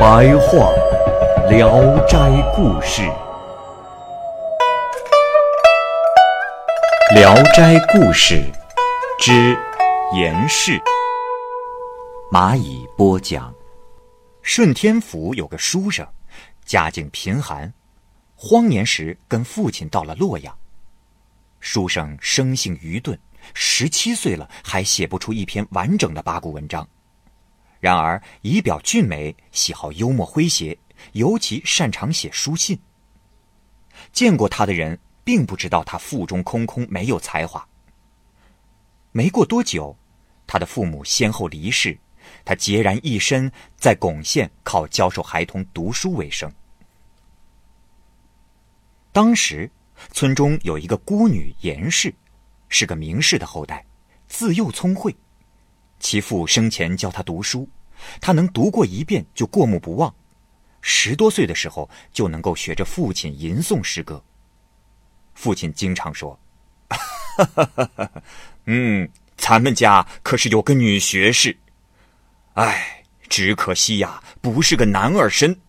白话《聊斋故事》，《聊斋故事》之严氏。蚂蚁播讲。顺天府有个书生，家境贫寒，荒年时跟父亲到了洛阳。书生生性愚钝，十七岁了还写不出一篇完整的八股文章。然而仪表俊美，喜好幽默诙谐，尤其擅长写书信。见过他的人并不知道他腹中空空，没有才华。没过多久，他的父母先后离世。他孑然一身，在巩县靠教授孩童读书为生。当时，村中有一个孤女严氏，是个名士的后代，自幼聪慧。其父生前教他读书，他能读过一遍就过目不忘。十多岁的时候就能够学着父亲吟诵诗歌。父亲经常说：“嗯，咱们家可是有个女学士。”唉，只可惜呀，不是个男儿身。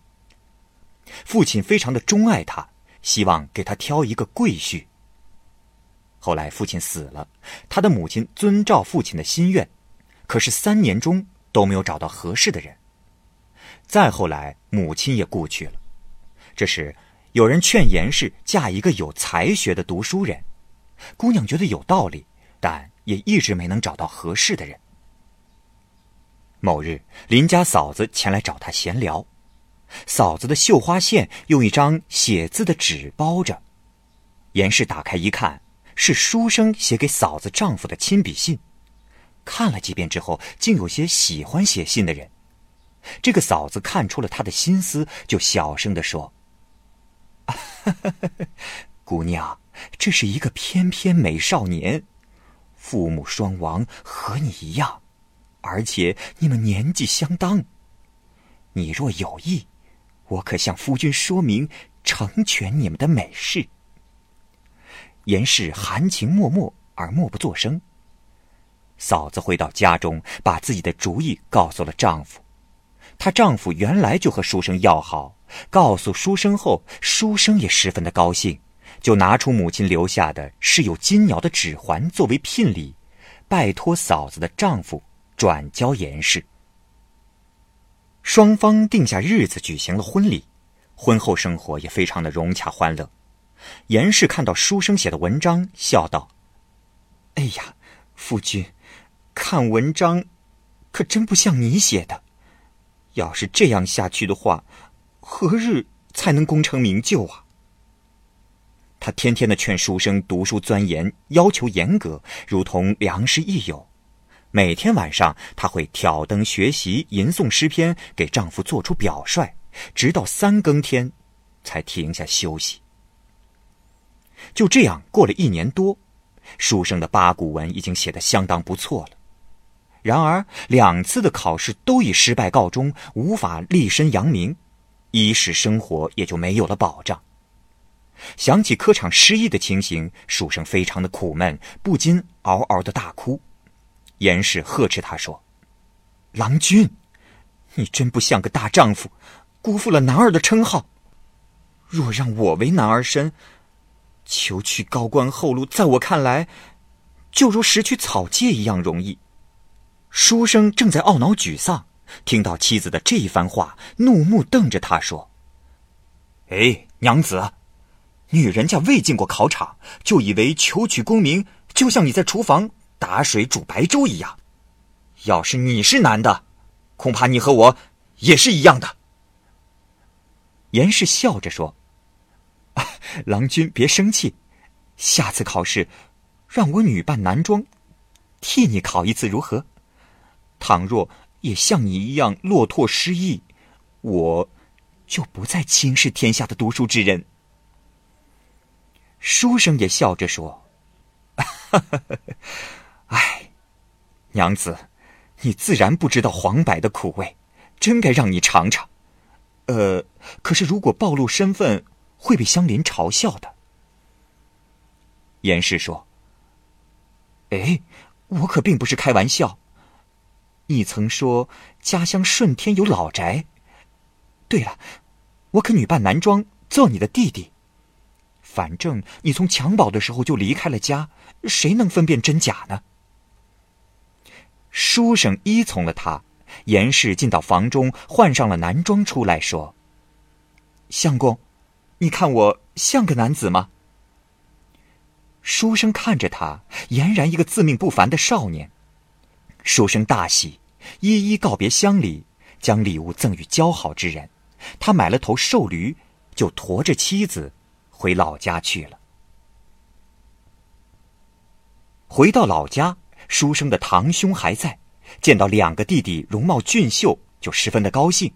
父亲非常的钟爱他，希望给他挑一个贵婿。后来父亲死了，他的母亲遵照父亲的心愿，可是三年中都没有找到合适的人。再后来，母亲也故去了。这时，有人劝严氏嫁一个有才学的读书人，姑娘觉得有道理，但也一直没能找到合适的人。某日，邻家嫂子前来找他闲聊，嫂子的绣花线用一张写字的纸包着。严氏打开一看，是书生写给嫂子丈夫的亲笔信。看了几遍之后，竟有些喜欢写信的人。这个嫂子看出了他的心思，就小声的说：“姑娘，这是一个翩翩美少年，父母双亡，和你一样。”而且你们年纪相当，你若有意，我可向夫君说明，成全你们的美事。严氏含情脉脉而默不作声。嫂子回到家中，把自己的主意告诉了丈夫。她丈夫原来就和书生要好，告诉书生后，书生也十分的高兴，就拿出母亲留下的饰有金鸟的指环作为聘礼，拜托嫂子的丈夫。转交严氏，双方定下日子举行了婚礼，婚后生活也非常的融洽欢乐。严氏看到书生写的文章，笑道：“哎呀，夫君，看文章，可真不像你写的。要是这样下去的话，何日才能功成名就啊？”他天天的劝书生读书钻研，要求严格，如同良师益友。每天晚上，她会挑灯学习，吟诵诗篇，给丈夫做出表率，直到三更天，才停下休息。就这样过了一年多，书生的八股文已经写得相当不错了。然而两次的考试都以失败告终，无法立身扬名，衣食生活也就没有了保障。想起科场失意的情形，书生非常的苦闷，不禁嗷嗷的大哭。严氏呵斥他说：“郎君，你真不像个大丈夫，辜负了男儿的称号。若让我为男儿身，求取高官厚禄，在我看来，就如拾取草芥一样容易。”书生正在懊恼沮丧，听到妻子的这一番话，怒目瞪着他说：“哎，娘子，女人家未进过考场，就以为求取功名，就像你在厨房。”打水煮白粥一样，要是你是男的，恐怕你和我也是一样的。严氏笑着说：“啊郎君别生气，下次考试，让我女扮男装，替你考一次如何？倘若也像你一样落拓失意，我就不再轻视天下的读书之人。”书生也笑着说：“哎，娘子，你自然不知道黄柏的苦味，真该让你尝尝。呃，可是如果暴露身份，会被乡邻嘲笑的。”严氏说：“哎，我可并不是开玩笑。你曾说家乡顺天有老宅。对了，我可女扮男装做你的弟弟。”反正你从襁褓的时候就离开了家，谁能分辨真假呢？书生依从了他，严氏进到房中，换上了男装出来，说：“相公，你看我像个男子吗？”书生看着他，俨然一个自命不凡的少年。书生大喜，一一告别乡里，将礼物赠与交好之人。他买了头瘦驴，就驮着妻子。回老家去了。回到老家，书生的堂兄还在，见到两个弟弟容貌俊秀，就十分的高兴，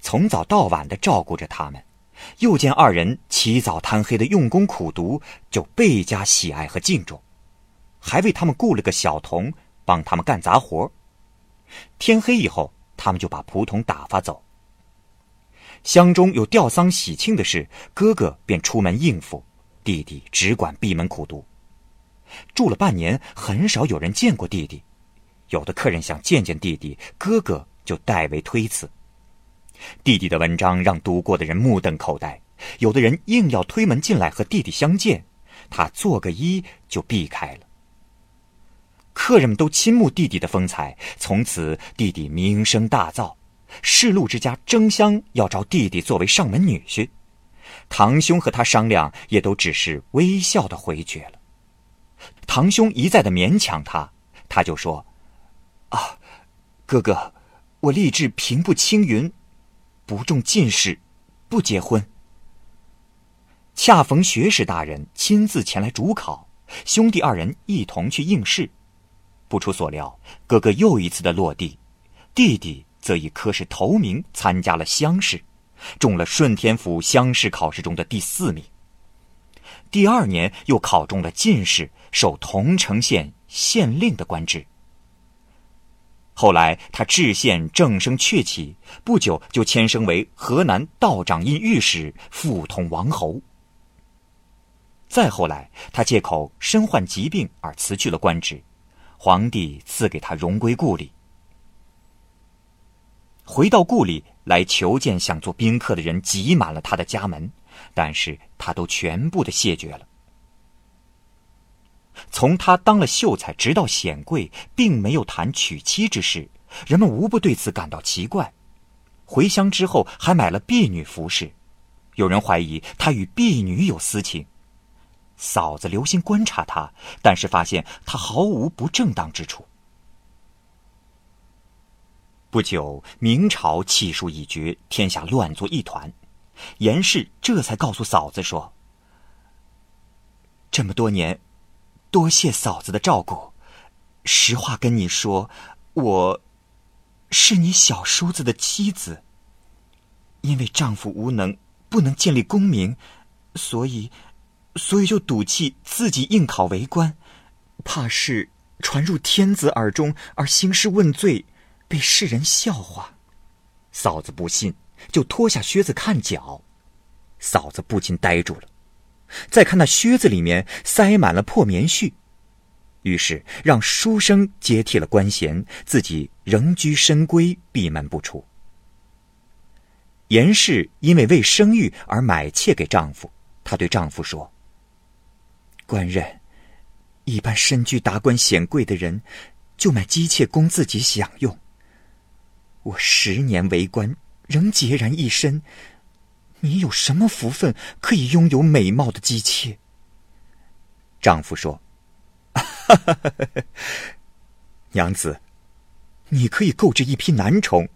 从早到晚的照顾着他们。又见二人起早贪黑的用功苦读，就倍加喜爱和敬重，还为他们雇了个小童帮他们干杂活。天黑以后，他们就把仆童打发走。乡中有吊丧喜庆的事，哥哥便出门应付，弟弟只管闭门苦读。住了半年，很少有人见过弟弟。有的客人想见见弟弟，哥哥就代为推辞。弟弟的文章让读过的人目瞪口呆，有的人硬要推门进来和弟弟相见，他做个揖就避开了。客人们都倾慕弟弟的风采，从此弟弟名声大噪。世禄之家争相要招弟弟作为上门女婿，堂兄和他商量，也都只是微笑的回绝了。堂兄一再的勉强他，他就说：“啊，哥哥，我立志平步青云，不中进士，不结婚。”恰逢学士大人亲自前来主考，兄弟二人一同去应试，不出所料，哥哥又一次的落地，弟弟。则以科试头名参加了乡试，中了顺天府乡试考试中的第四名。第二年又考中了进士，受桐城县县令的官职。后来他治县正声鹊起，不久就迁升为河南道长印御史，副统王侯。再后来，他借口身患疾病而辞去了官职，皇帝赐给他荣归故里。回到故里来求见想做宾客的人挤满了他的家门，但是他都全部的谢绝了。从他当了秀才直到显贵，并没有谈娶妻之事，人们无不对此感到奇怪。回乡之后还买了婢女服侍，有人怀疑他与婢女有私情。嫂子留心观察他，但是发现他毫无不正当之处。不久，明朝气数已绝，天下乱作一团。严氏这才告诉嫂子说：“这么多年，多谢嫂子的照顾。实话跟你说，我是你小叔子的妻子。因为丈夫无能，不能建立功名，所以，所以就赌气自己应考为官，怕是传入天子耳中而兴师问罪。”被世人笑话，嫂子不信，就脱下靴子看脚，嫂子不禁呆住了。再看那靴子里面塞满了破棉絮，于是让书生接替了官衔，自己仍居深闺，闭门不出。严氏因为为生育而买妾给丈夫，她对丈夫说：“官人，一般身居达官显贵的人，就买姬妾供自己享用。”我十年为官，仍孑然一身。你有什么福分可以拥有美貌的姬妾？丈夫说：“哈哈哈娘子，你可以购置一批男宠，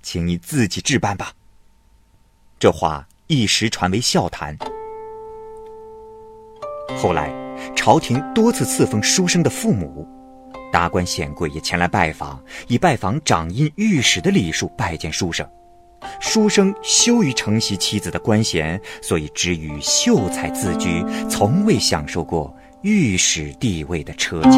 请你自己置办吧。”这话一时传为笑谈。后来，朝廷多次赐封书生的父母，达官显贵也前来拜访，以拜访掌印御史的礼数拜见书生。书生羞于承袭妻子的官衔，所以只与秀才自居，从未享受过御史地位的车驾。